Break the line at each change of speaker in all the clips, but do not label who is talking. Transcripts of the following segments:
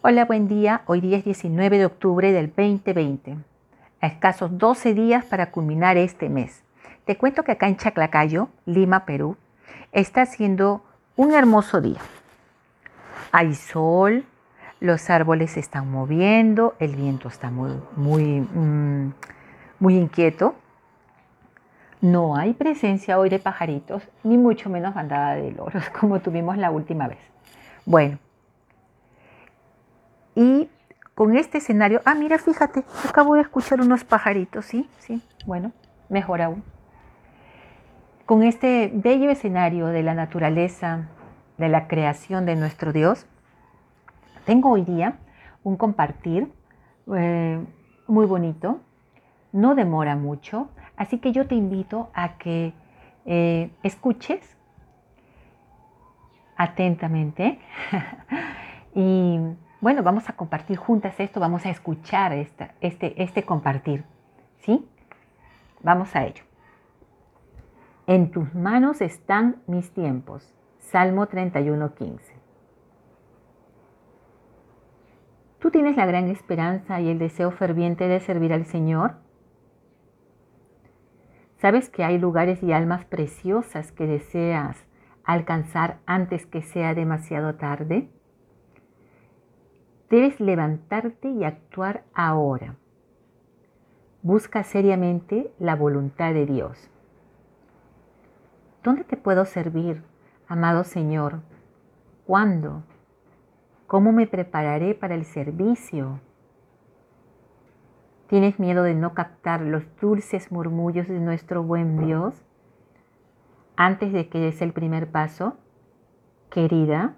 Hola, buen día. Hoy día es 19 de octubre del 2020. A escasos 12 días para culminar este mes. Te cuento que acá en Chaclacayo, Lima, Perú, está haciendo un hermoso día. Hay sol, los árboles se están moviendo, el viento está muy, muy, mm, muy inquieto. No hay presencia hoy de pajaritos, ni mucho menos bandada de loros, como tuvimos la última vez. Bueno, y con este escenario, ah, mira, fíjate, acabo de escuchar unos pajaritos, sí, sí, bueno, mejor aún. Con este bello escenario de la naturaleza, de la creación de nuestro Dios, tengo hoy día un compartir eh, muy bonito, no demora mucho, así que yo te invito a que eh, escuches atentamente y bueno, vamos a compartir juntas esto, vamos a escuchar este, este compartir. ¿Sí? Vamos a ello. En tus manos están mis tiempos. Salmo 31.15. ¿Tú tienes la gran esperanza y el deseo ferviente de servir al Señor? ¿Sabes que hay lugares y almas preciosas que deseas alcanzar antes que sea demasiado tarde? Debes levantarte y actuar ahora. Busca seriamente la voluntad de Dios. ¿Dónde te puedo servir, amado Señor? ¿Cuándo? ¿Cómo me prepararé para el servicio? ¿Tienes miedo de no captar los dulces murmullos de nuestro buen Dios antes de que des el primer paso? Querida,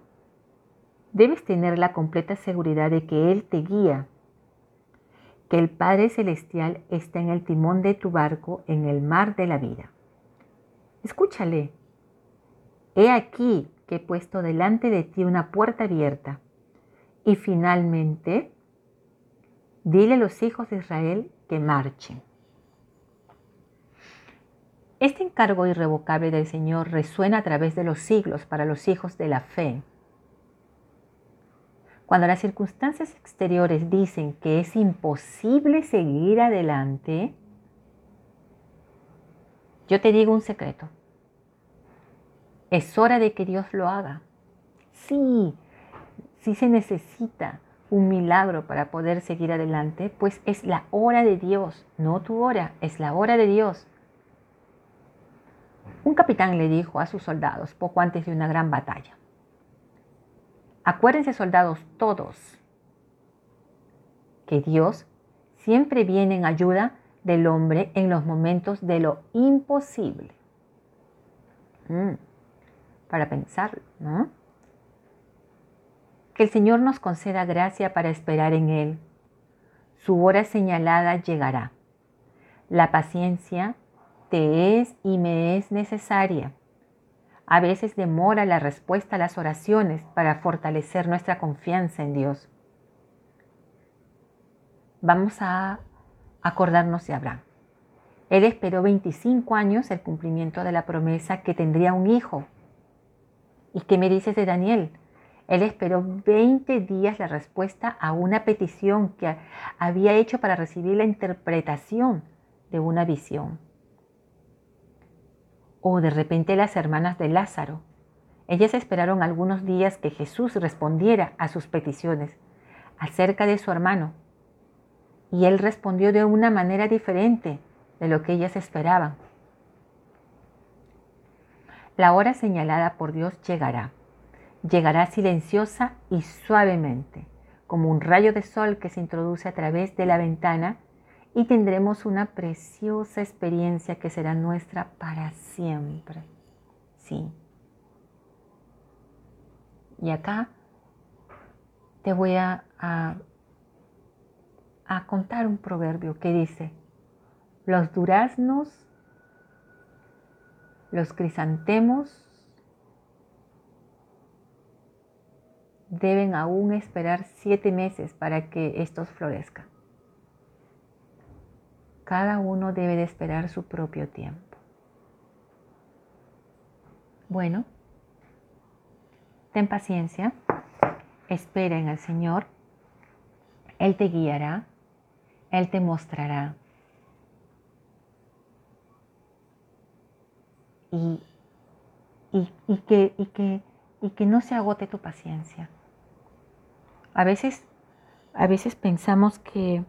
debes tener la completa seguridad de que Él te guía, que el Padre Celestial está en el timón de tu barco en el mar de la vida. Escúchale. He aquí que he puesto delante de ti una puerta abierta. Y finalmente, dile a los hijos de Israel que marchen. Este encargo irrevocable del Señor resuena a través de los siglos para los hijos de la fe cuando las circunstancias exteriores dicen que es imposible seguir adelante, yo te digo un secreto. Es hora de que Dios lo haga. Sí, sí se necesita un milagro para poder seguir adelante, pues es la hora de Dios, no tu hora, es la hora de Dios. Un capitán le dijo a sus soldados poco antes de una gran batalla, Acuérdense, soldados, todos, que Dios siempre viene en ayuda del hombre en los momentos de lo imposible. Mm, para pensar, ¿no? Que el Señor nos conceda gracia para esperar en Él. Su hora señalada llegará. La paciencia te es y me es necesaria a veces demora la respuesta a las oraciones para fortalecer nuestra confianza en Dios. Vamos a acordarnos de Abraham. Él esperó 25 años el cumplimiento de la promesa que tendría un hijo. ¿Y qué me dices de Daniel? Él esperó 20 días la respuesta a una petición que había hecho para recibir la interpretación de una visión o de repente las hermanas de Lázaro. Ellas esperaron algunos días que Jesús respondiera a sus peticiones acerca de su hermano. Y él respondió de una manera diferente de lo que ellas esperaban. La hora señalada por Dios llegará. Llegará silenciosa y suavemente, como un rayo de sol que se introduce a través de la ventana y tendremos una preciosa experiencia que será nuestra para siempre. Sí. Y acá te voy a, a, contar un proverbio que dice, los duraznos, los crisantemos, deben aún esperar siete meses para que estos florezcan. Cada uno debe de esperar su propio tiempo. Bueno, ten paciencia, espera en el Señor Él te guiará, Él te mostrará. Y, que, y, que, y que no se agote tu paciencia. A veces, a veces pensamos que,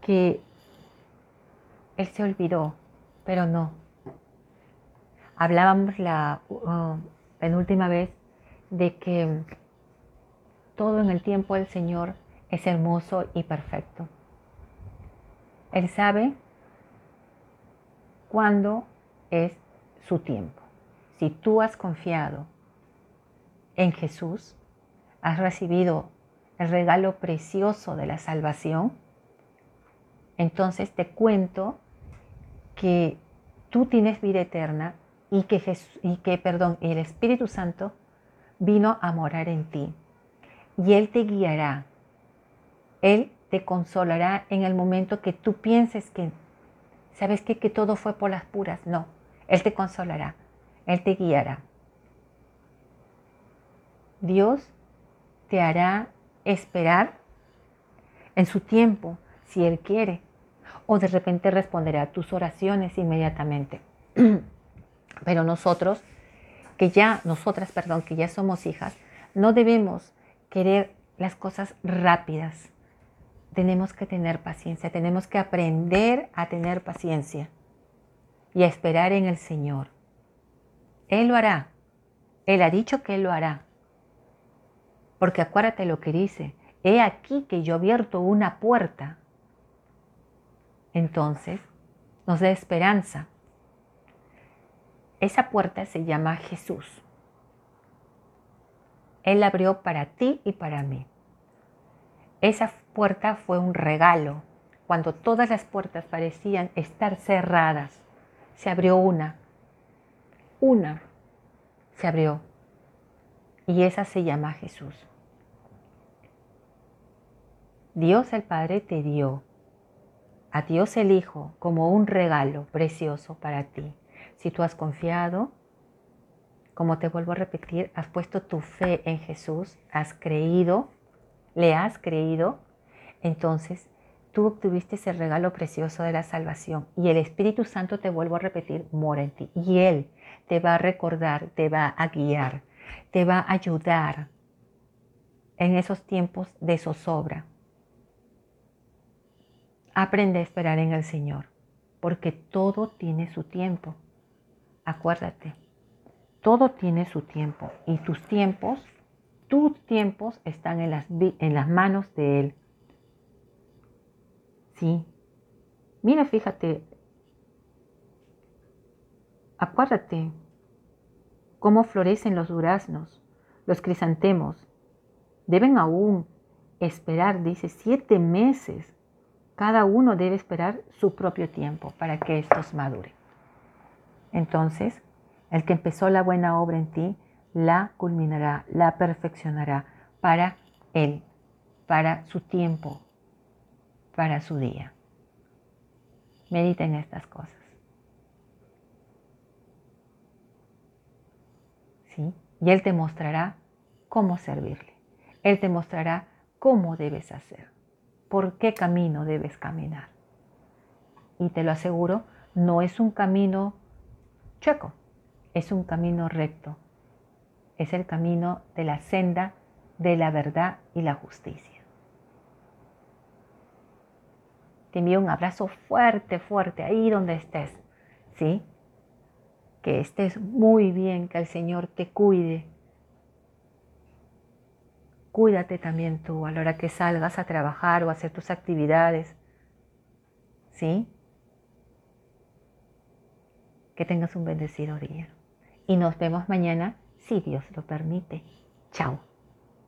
que Él se olvidó, pero no. Hablábamos la uh, penúltima vez de que todo en el tiempo del Señor es hermoso y perfecto. Él sabe cuándo es su tiempo. Si tú has confiado en Jesús, has recibido el regalo precioso de la salvación, entonces te cuento que tú tienes vida eterna y que, Jesús, y que perdón, el Espíritu Santo vino a morar en ti. Y Él te guiará. Él te consolará en el momento que tú pienses que, ¿sabes? Que todo fue por las puras. No, Él te consolará. Él te guiará. Dios te hará esperar en su tiempo, si Él quiere, o de repente responderá a tus oraciones inmediatamente. Pero nosotros, que ya, nosotras, perdón, que ya somos hijas, no debemos querer las cosas rápidas. Tenemos que tener paciencia, tenemos que aprender a tener paciencia y a esperar en el Señor. Él lo hará. Él ha dicho que Él lo hará. Porque acuérdate lo que dice. He aquí que yo abierto una puerta. Entonces, nos da esperanza. Esa puerta se llama Jesús. Él abrió para ti y para mí. Esa puerta fue un regalo. Cuando todas las puertas parecían estar cerradas, se abrió una. Una se abrió. Y esa se llama Jesús. Dios el Padre te dio a Dios el Hijo como un regalo precioso para ti. Si tú has confiado, como te vuelvo a repetir, has puesto tu fe en Jesús, has creído, le has creído, entonces tú obtuviste ese regalo precioso de la salvación y el Espíritu Santo, te vuelvo a repetir, mora en ti. Y Él te va a recordar, te va a guiar, te va a ayudar en esos tiempos de zozobra. Aprende a esperar en el Señor, porque todo tiene su tiempo. Acuérdate, todo tiene su tiempo y tus tiempos, tus tiempos están en las, en las manos de Él. Sí. Mira, fíjate, acuérdate cómo florecen los duraznos, los crisantemos. Deben aún esperar, dice, siete meses. Cada uno debe esperar su propio tiempo para que estos maduren. Entonces, el que empezó la buena obra en ti, la culminará, la perfeccionará para Él, para su tiempo, para su día. Medita en estas cosas. ¿Sí? Y Él te mostrará cómo servirle. Él te mostrará cómo debes hacer, por qué camino debes caminar. Y te lo aseguro, no es un camino chueco, es un camino recto. Es el camino de la senda de la verdad y la justicia. Te envío un abrazo fuerte, fuerte, ahí donde estés. ¿Sí? Que estés muy bien, que el Señor te cuide. Cuídate también tú a la hora que salgas a trabajar o a hacer tus actividades. ¿Sí? Que tengas un bendecido día. Y nos vemos mañana si Dios lo permite. Chao.